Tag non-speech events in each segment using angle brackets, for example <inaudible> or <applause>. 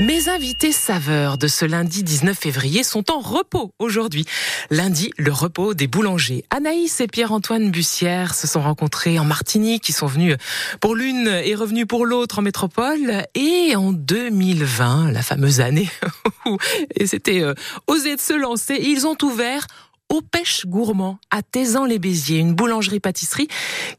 Mes invités saveurs de ce lundi 19 février sont en repos aujourd'hui. Lundi, le repos des boulangers. Anaïs et Pierre-Antoine Bussière se sont rencontrés en Martinique. Ils sont venus pour l'une et revenus pour l'autre en métropole. Et en 2020, la fameuse année <laughs> où c'était euh, osé de se lancer, ils ont ouvert au Pêche Gourmand à Tézan-les-Béziers, une boulangerie-pâtisserie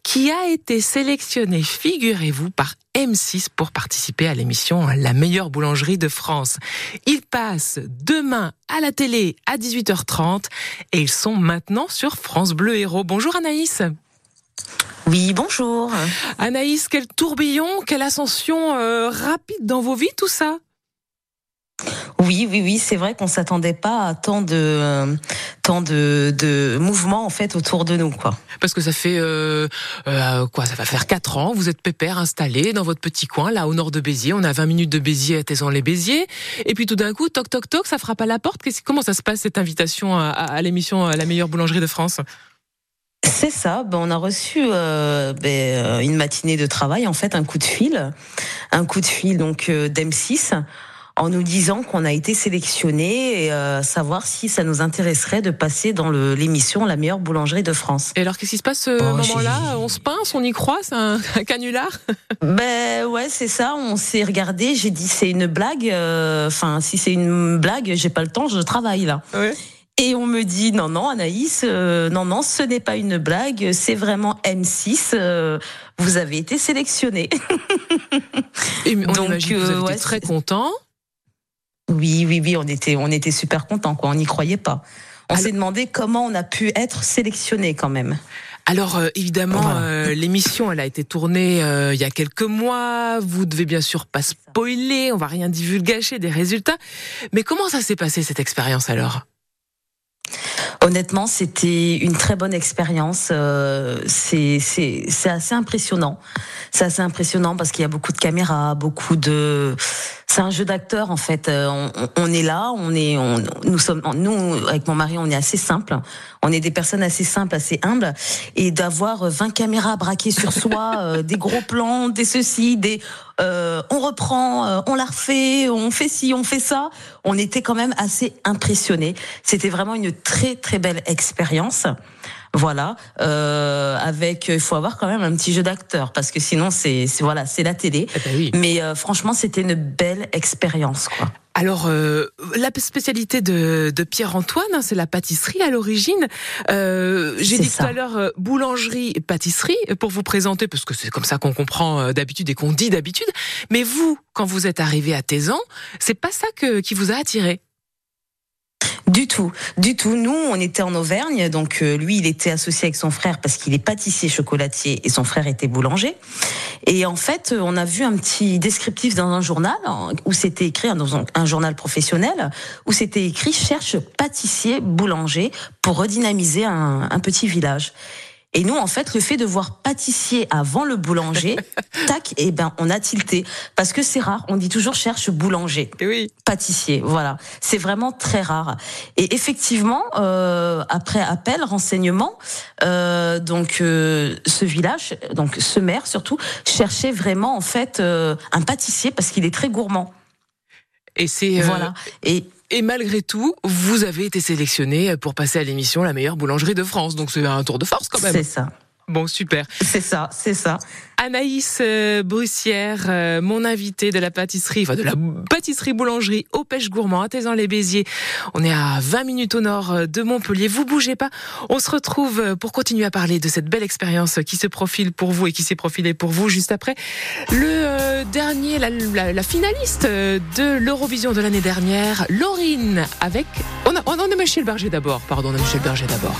qui a été sélectionnée, figurez-vous, par M6 pour participer à l'émission La meilleure boulangerie de France. Ils passent demain à la télé à 18h30 et ils sont maintenant sur France Bleu Héros. Bonjour Anaïs. Oui, bonjour. Anaïs, quel tourbillon, quelle ascension euh, rapide dans vos vies tout ça oui, oui, oui, c'est vrai qu'on s'attendait pas à tant de tant de, de mouvements en fait autour de nous, quoi. Parce que ça fait euh, euh, quoi Ça va faire quatre ans. Vous êtes pépère installé dans votre petit coin là au nord de Béziers. On a 20 minutes de Béziers à Tézan-les-Béziers. Et puis tout d'un coup, toc toc toc, ça frappe à la porte. Comment ça se passe cette invitation à, à l'émission La meilleure boulangerie de France? C'est ça. Ben, on a reçu euh, ben, une matinée de travail, en fait, un coup de fil, un coup de fil donc euh, d'M6 en nous disant qu'on a été sélectionné et euh, savoir si ça nous intéresserait de passer dans l'émission La meilleure boulangerie de France. Et alors qu'est-ce qui se passe ce moment-là On se pince, on y croit, c'est un, canular? Ben ouais, c'est ça. On s'est regardé. J'ai dit c'est une blague. Euh, enfin, si c'est une blague, j'ai pas le temps, je travaille là. Et on me dit non non Anaïs, euh, non non, ce n'est pas une blague, c'est vraiment M6. vous avez été sélectionné. <laughs> Et on Donc, imagine que vous avez été très content. Oui, oui, oui, on était, on était super contents, quoi. On n'y croyait pas. On s'est demandé comment on a pu être sélectionné quand même. Alors euh, évidemment, euh, l'émission elle a été tournée euh, il y a quelques mois. Vous devez bien sûr pas spoiler, on va rien divulgacher des résultats. Mais comment ça s'est passé cette expérience alors? Honnêtement, c'était une très bonne expérience. c'est assez impressionnant. C'est assez impressionnant parce qu'il y a beaucoup de caméras, beaucoup de c'est un jeu d'acteur en fait. Euh, on, on, est là, on est, on, nous sommes, nous avec mon mari, on est assez simple. On est des personnes assez simples, assez humbles, et d'avoir 20 caméras braquées sur soi, <laughs> euh, des gros plans, des ceci, des, euh, on reprend, euh, on la refait, on fait ci, on fait ça. On était quand même assez impressionnés. C'était vraiment une très très belle expérience. Voilà, euh, avec il faut avoir quand même un petit jeu d'acteur parce que sinon c'est voilà c'est la télé. Eh ben Mais euh, franchement c'était une belle expérience quoi. Alors, euh, la spécialité de, de Pierre-Antoine, hein, c'est la pâtisserie à l'origine. Euh, J'ai dit tout à l'heure euh, boulangerie, pâtisserie, pour vous présenter, parce que c'est comme ça qu'on comprend euh, d'habitude et qu'on dit d'habitude. Mais vous, quand vous êtes arrivé à Tézan, c'est pas ça que, qui vous a attiré? Du tout, du tout. Nous, on était en Auvergne, donc euh, lui, il était associé avec son frère parce qu'il est pâtissier chocolatier et son frère était boulanger. Et en fait, on a vu un petit descriptif dans un journal où c'était écrit dans un journal professionnel où c'était écrit cherche pâtissier boulanger pour redynamiser un petit village. Et nous, en fait, le fait de voir pâtissier avant le boulanger, <laughs> tac, et eh ben, on a tilté. Parce que c'est rare. On dit toujours cherche boulanger. Et oui. Pâtissier. Voilà. C'est vraiment très rare. Et effectivement, euh, après appel, renseignement, euh, donc, euh, ce village, donc, ce maire surtout, cherchait vraiment, en fait, euh, un pâtissier parce qu'il est très gourmand. Et c'est, euh, voilà. Et, et malgré tout, vous avez été sélectionné pour passer à l'émission La meilleure boulangerie de France. Donc c'est un tour de force quand même. C'est ça. Bon, super. C'est ça, c'est ça. Anaïs euh, Brussière, euh, mon invité de la pâtisserie, enfin de la pâtisserie boulangerie au Pêche Gourmand à les béziers On est à 20 minutes au nord euh, de Montpellier. Vous bougez pas. On se retrouve pour continuer à parler de cette belle expérience qui se profile pour vous et qui s'est profilée pour vous juste après. Le dernier, la, finaliste de l'Eurovision de l'année dernière, Laurine, avec... On a, on a Michel Berger d'abord, pardon, on a Michel Berger d'abord.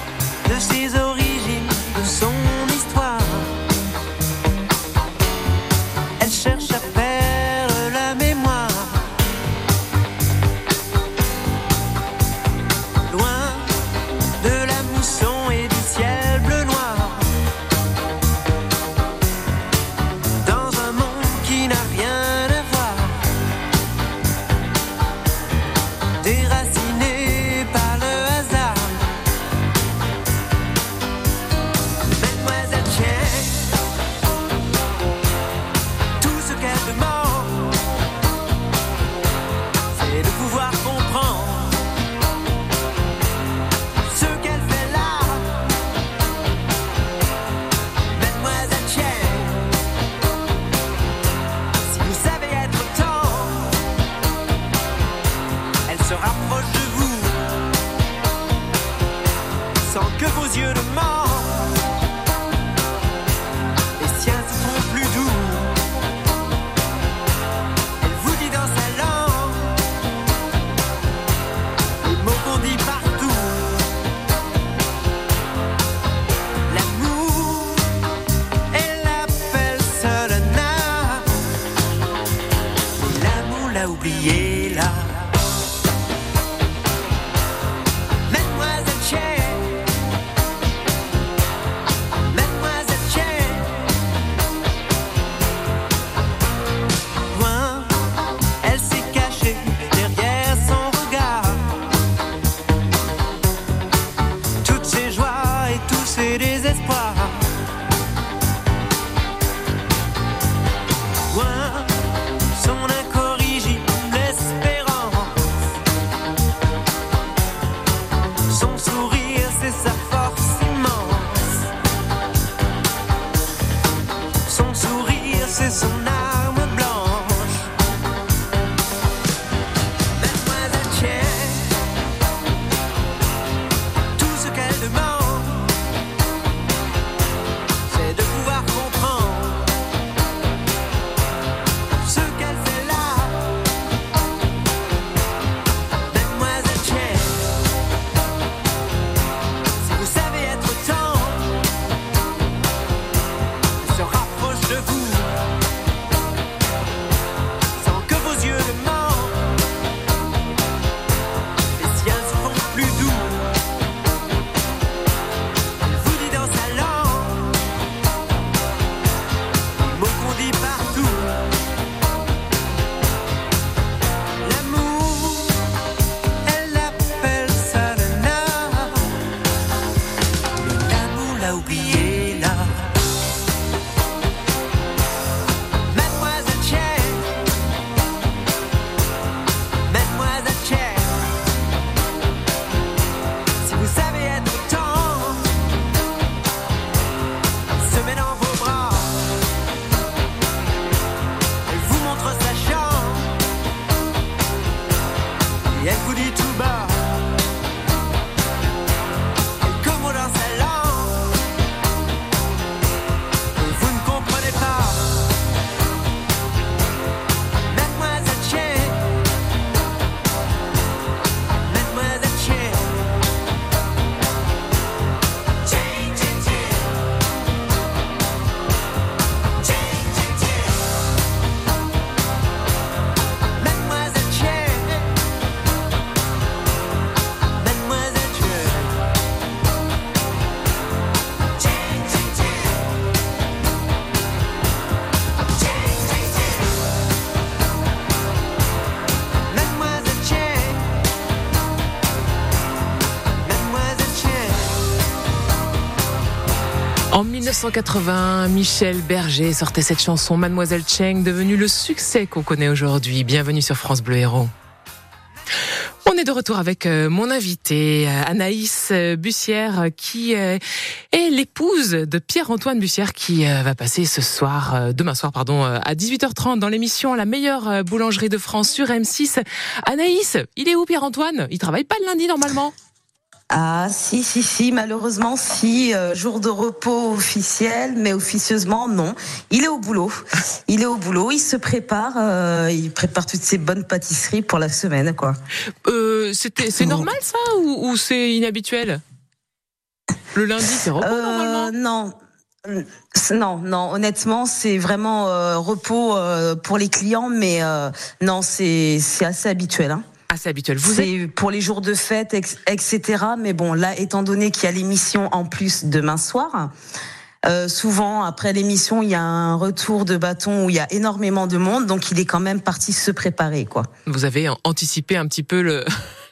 En 1980, Michel Berger sortait cette chanson Mademoiselle Cheng, devenue le succès qu'on connaît aujourd'hui. Bienvenue sur France Bleu Héros. On est de retour avec euh, mon invité, euh, Anaïs euh, Bussière, qui est l'épouse de Pierre-Antoine Bussière, qui va passer ce soir, demain soir, pardon, à 18h30 dans l'émission La meilleure boulangerie de France sur M6. Anaïs, il est où Pierre-Antoine? Il travaille pas le lundi normalement? Ah si si si malheureusement si euh, jour de repos officiel mais officieusement non. Il est au boulot. Il est au boulot il se prépare euh, il prépare toutes ses bonnes pâtisseries pour la semaine quoi. Euh, c'était, C'est normal ça ou, ou c'est inhabituel? Le lundi, c'est repos normalement? Euh, non. Euh, non non honnêtement c'est vraiment euh, repos euh, pour les clients mais euh, non c'est c'est assez habituel hein. C'est habituel. Vous êtes... C'est pour les jours de fête, etc. Mais bon, là, étant donné qu'il y a l'émission en plus demain soir, euh, souvent après l'émission, il y a un retour de bâton où il y a énormément de monde, donc il est quand même parti se préparer, quoi. Vous avez anticipé un petit peu le,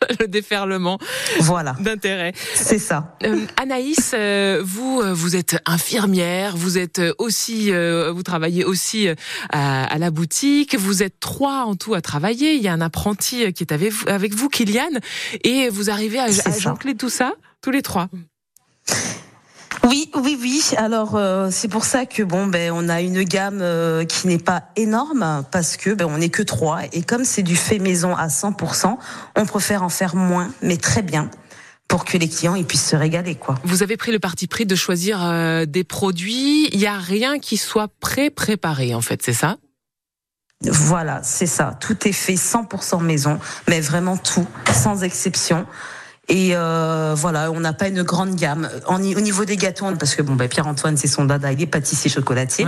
<laughs> le déferlement Voilà, d'intérêt. c'est ça. Euh, Anaïs, euh, vous, euh, vous êtes infirmière, vous êtes aussi, euh, vous travaillez aussi à, à la boutique. Vous êtes trois en tout à travailler. Il y a un apprenti qui est avec vous, avec vous Kylian, et vous arrivez à, à tout ça tous les trois? Oui, oui, oui. Alors euh, c'est pour ça que bon, ben on a une gamme euh, qui n'est pas énorme parce que ben on n'est que trois et comme c'est du fait maison à 100%, on préfère en faire moins, mais très bien, pour que les clients ils puissent se régaler, quoi. Vous avez pris le parti pris de choisir euh, des produits. Il y a rien qui soit pré-préparé en fait, c'est ça? Voilà, c'est ça. Tout est fait 100% maison, mais vraiment tout, sans exception. Et euh, voilà, on n'a pas une grande gamme. Au niveau des gâteaux, parce que bon, ben, Pierre-Antoine, c'est son dada, il est pâtissier chocolatier.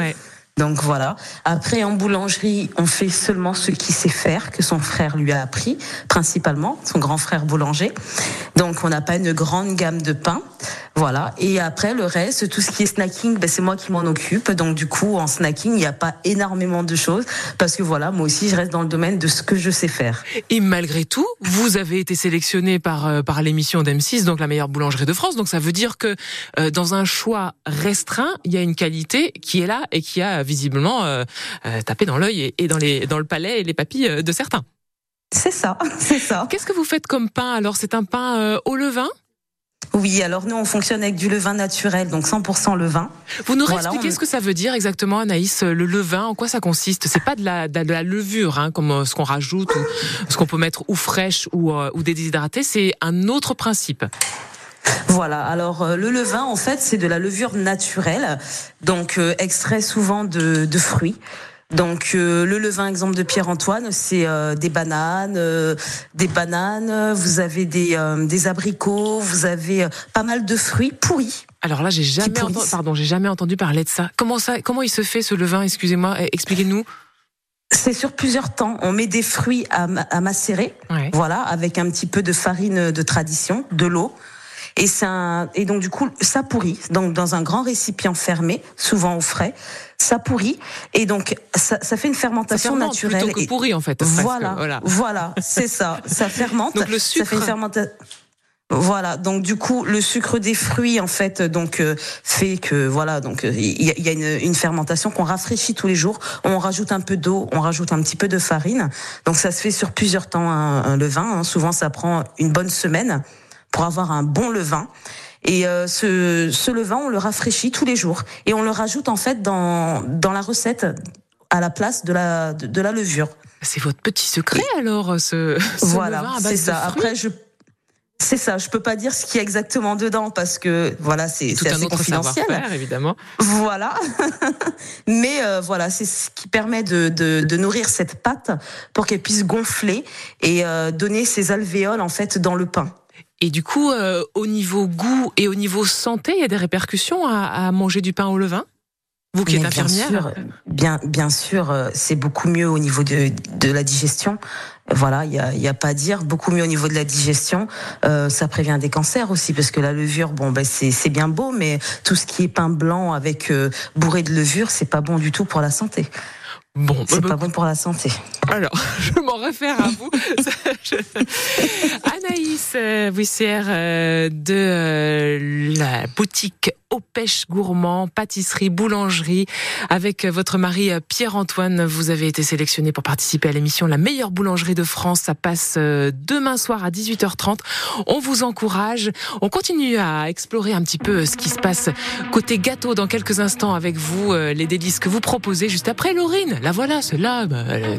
Donc voilà. Après, en boulangerie, on fait seulement ce qu'il sait faire, que son frère lui a appris, principalement, son grand frère boulanger. Donc on n'a pas une grande gamme de pain. Voilà. Et après, le reste, tout ce qui est snacking, ben, c'est moi qui m'en occupe. Donc du coup, en snacking, il n'y a pas énormément de choses parce que voilà, moi aussi, je reste dans le domaine de ce que je sais faire. Et malgré tout, vous avez été sélectionné par euh, par l'émission d'M6, donc la meilleure boulangerie de France. Donc ça veut dire que euh, dans un choix restreint, il y a une qualité qui est là et qui a visiblement euh, tapé dans l'œil et, dans les dans le palais et les papilles de certains. C'est ça, <laughs> c'est ça. Qu'est-ce que vous faites comme pain? Alors C'est un pain au levain? Oui, alors nous on fonctionne avec du levain naturel, donc 100% levain. Vous nous réexpliquez ce que ça veut dire exactement, Anaïs, le levain, en quoi ça consiste? C'est pas de la, de la levure, hein, comme euh, ce qu'on rajoute ou ce qu'on peut mettre ou fraîche ou, euh, ou déshydratée, c'est un autre principe. Voilà. Alors euh, le levain, en fait, c'est de la levure naturelle, donc extrait souvent de, de fruits. Donc euh, le levain exemple de Pierre-Antoine, c'est euh, des bananes, euh, des bananes, vous avez des, des abricots, vous avez pas mal de fruits pourris. Alors là, j'ai jamais entendu, pardon, j'ai jamais entendu parler de ça. Comment ça comment il se fait ce levain, excusez-moi, expliquez-nous. C'est sur plusieurs temps. On met des fruits à, à macérer, voilà, avec un petit peu de farine de tradition, de l'eau. Et, donc du coup, ça pourrit. Donc dans un grand récipient fermé, souvent au frais, ça pourrit. Et donc ça, ça fait une fermentation ça naturelle. Plutôt que pourri en fait. Voilà, voilà, voilà c'est ça. Ça fermente. Donc le sucre. Ça fait une fermentation. Voilà, donc du coup le sucre des fruits en fait donc euh, fait que voilà donc il y, a, une, une fermentation qu'on rafraîchit tous les jours. On rajoute un peu d'eau, on rajoute un petit peu de farine. Donc ça se fait sur plusieurs temps un, levain. Hein. Souvent ça prend une bonne semaine pour avoir un bon levain. Et euh, ce, ce levain, on le rafraîchit tous les jours et on le rajoute en fait dans dans la recette à la place de la de, la levure. C'est votre petit secret alors ce, ce voilà, levain à base c'est ça. Après je c'est ça, je peux pas dire ce qu'il y a exactement dedans parce que voilà, c'est autre confidentiel. évidemment. Voilà, <laughs> mais euh, voilà, c'est ce qui permet de, de, de, nourrir cette pâte pour qu'elle puisse gonfler et euh, donner ses alvéoles en fait dans le pain. Et du coup, euh, au niveau goût et au niveau santé, il y a des répercussions à, à manger du pain au levain? Vous qui êtes infirmière Bien sûr, bien, bien sûr euh, c'est beaucoup mieux au niveau de, de la digestion. Voilà, il y a, y a, pas à dire. Beaucoup mieux au niveau de la digestion. Euh, ça prévient des cancers aussi, parce que la levure, bon, ben c'est bien beau, mais tout ce qui est pain blanc avec euh, bourré de levure, c'est pas bon du tout pour la santé. Bon, c'est bah, pas bon pour la santé. Alors, <laughs> je m'en réfère à vous. <laughs> Anaïs Buissière euh, de euh, la boutique Au Pêche Gourmand, pâtisserie, boulangerie. Avec votre mari Pierre-Antoine, vous avez été sélectionné pour participer à l'émission La meilleure boulangerie de France. Ça passe euh, demain soir à 18h30. On vous encourage. On continue à explorer un petit peu ce qui se passe côté gâteau dans quelques instants avec vous, les délices que vous proposez juste après Laurine. La voilà, celle-là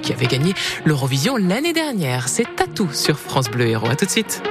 qui avait gagné l'Eurovision l'année dernière. C'est Tatou sur France Bleu Héros. À tout de suite.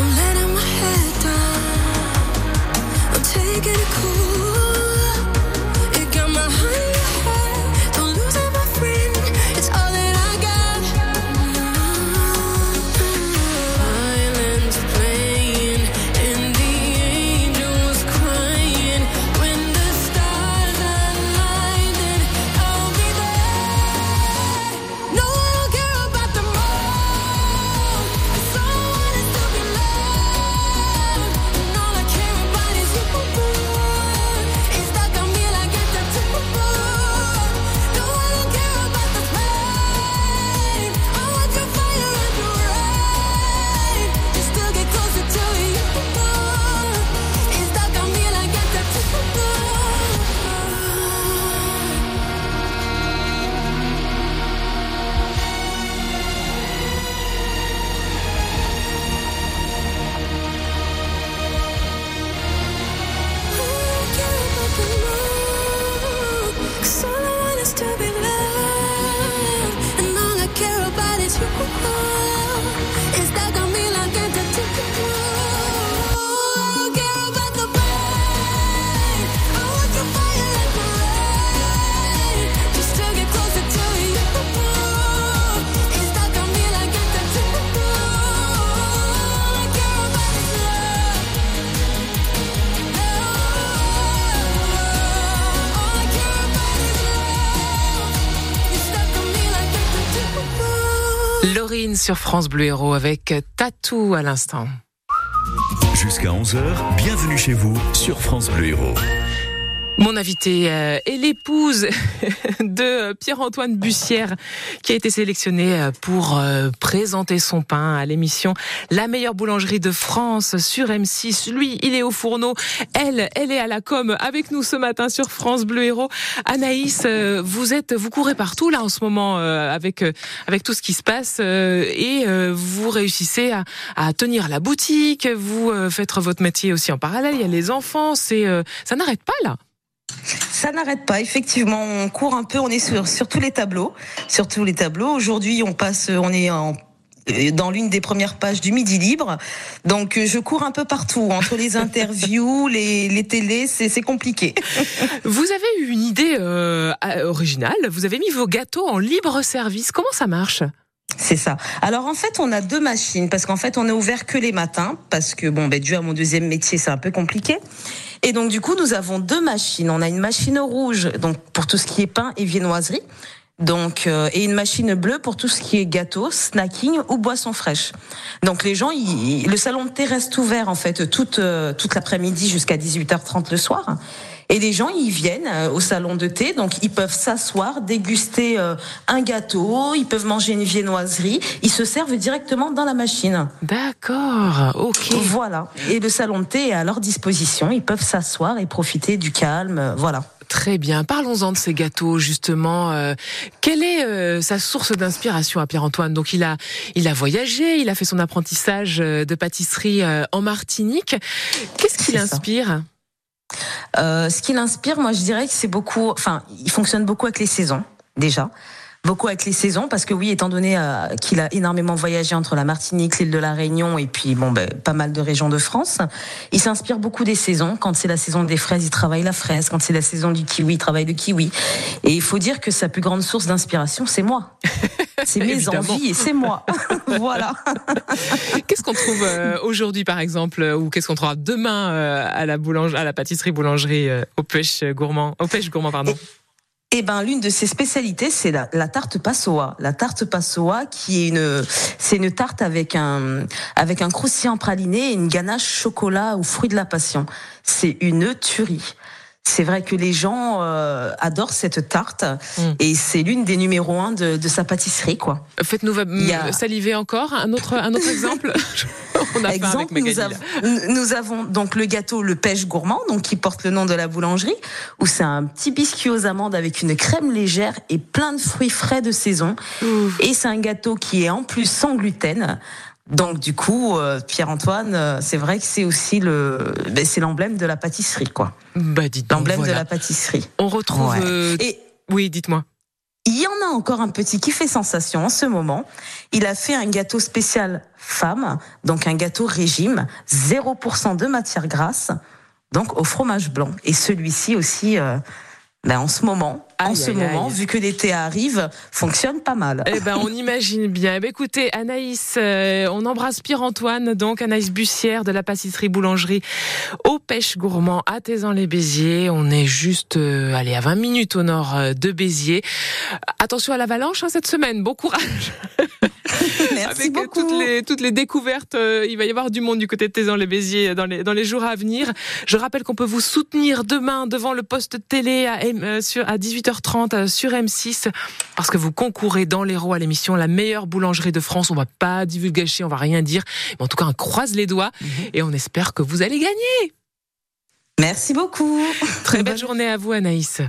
Don't sur France Bleu Héros avec Tatou à l'instant. Jusqu'à 11h, bienvenue chez vous sur France Bleu Héros. Mon invité euh, est l'épouse <laughs> de Pierre-Antoine Bussière qui a été sélectionné euh, pour euh, présenter son pain à l'émission La meilleure boulangerie de France sur M6. Lui, il est au fourneau. Elle, elle est à la com avec nous ce matin sur France Bleu Héros. Anaïs, vous êtes, vous courez partout là en ce moment avec avec tout ce qui se passe et vous réussissez à, à tenir la boutique. Vous faites votre métier aussi en parallèle. Il y a les enfants. C'est ça n'arrête pas là. Ça n'arrête pas, effectivement. On court un peu, on est sur, tous les tableaux. Sur tous les tableaux. Aujourd'hui, on passe, on est en dans l'une des premières pages du Midi Libre. Donc je cours un peu partout, entre les interviews, <laughs> les, les télés, c'est compliqué. <laughs> Vous avez eu une idée euh, originale, vous avez mis vos gâteaux en libre service. Comment ça marche? C'est ça. Alors en fait, on a deux machines parce qu'en fait, on est ouvert que les matins parce que bon, ben dû à mon deuxième métier, c'est un peu compliqué. Et donc du coup, nous avons deux machines. On a une machine rouge donc pour tout ce qui est pain et viennoiserie. Donc euh, et une machine bleue pour tout ce qui est gâteau, snacking ou boisson fraîche. Donc les gens, le salon de thé reste ouvert en fait toute euh, toute l'après-midi jusqu'à 18h30 le soir. Et les gens, ils viennent euh, au salon de thé, donc ils peuvent s'asseoir, déguster euh, un gâteau, ils peuvent manger une viennoiserie, ils se servent directement dans la machine. D'accord, ok. Voilà. Et le salon de thé est à leur disposition, ils peuvent s'asseoir et profiter du calme, euh, voilà. Très bien. Parlons-en de ces gâteaux justement. quelle est sa source d'inspiration à Pierre-Antoine? Donc il a il a voyagé, il a fait son apprentissage de pâtisserie en Martinique. Qu'est-ce qui l'inspire? Euh, ce qui l'inspire, moi, je dirais que c'est beaucoup. Enfin, il fonctionne beaucoup avec les saisons déjà beaucoup avec les saisons parce que oui, étant donné euh, qu'il a énormément voyagé entre la Martinique, l'île de la Réunion et puis bon, ben, pas mal de régions de France, il s'inspire beaucoup des saisons. Quand c'est la saison des fraises, il travaille la fraise. Quand c'est la saison du kiwi, il travaille le kiwi. Et il faut dire que sa plus grande source d'inspiration, c'est moi. <laughs> C'est mes envies et c'est moi. <laughs> voilà. Qu'est-ce qu'on trouve euh, aujourd'hui, par exemple, ou qu'est-ce qu'on trouvera demain euh, à la boulangerie, à la pâtisserie boulangerie au pêche gourmand, au pêche gourmand, pardon? Eh ben, l'une de ses spécialités, c'est la, tarte passoa. La tarte passoa, qui est une, c'est une tarte avec un, avec un croustillant praliné et une ganache chocolat ou fruit de la passion. C'est une tuerie c'est vrai que les gens euh, adorent cette tarte mm. et c'est l'une des numéros un de, sa pâtisserie, quoi. Faites-nous saliver encore un autre un autre exemple. <laughs> On a exemple, nous, avons, nous avons donc le gâteau le pêche gourmand, donc qui porte le nom de la boulangerie, où c'est un petit biscuit aux amandes avec une crème légère et plein de fruits frais de saison. Et c'est un gâteau qui est en plus sans gluten. Donc du coup, euh, Pierre-Antoine, euh, c'est vrai que c'est aussi le, ben, c'est l'emblème de la pâtisserie, quoi. Bah, l'emblème de la pâtisserie. On retrouve. Euh, Et oui, dites-moi. Il y en a encore un petit qui fait sensation en ce moment. Il a fait un gâteau spécial femme, donc un gâteau régime, 0% de matière grasse, donc au fromage blanc. Et celui-ci aussi. Ben, en ce moment, en ce moment, vu que l'été arrive, fonctionne pas mal. Eh ben, on <laughs> imagine bien. Eh ben, écoutez, Anaïs, euh, on embrasse Pierre-Antoine, donc Anaïs Bussière de la pâtisserie boulangerie au Pêche Gourmand à les béziers On est juste, euh, allez, à 20 minutes au nord euh, de Béziers. Attention à l'avalanche hein, cette semaine. Bon courage. <laughs> Merci Avec beaucoup. Toutes les, toutes les découvertes, euh, il va y avoir du monde du côté de Tézan les Béziers dans les, dans les jours à venir. Je rappelle qu'on peut vous soutenir demain devant le poste télé à, euh, sur, à 18h30 euh, sur M6 parce que vous concourez dans l'héros à l'émission La meilleure boulangerie de France. On va pas divulguer, on va rien dire. Mais en tout cas, on croise les doigts mhm. et on espère que vous allez gagner. Merci beaucoup. Très <laughs> belle journée à vous, Anaïs.